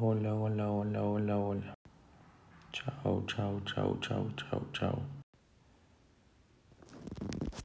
Hola, hola, hola, hola, hola. Chao, chao, chao, chao, chao, chao.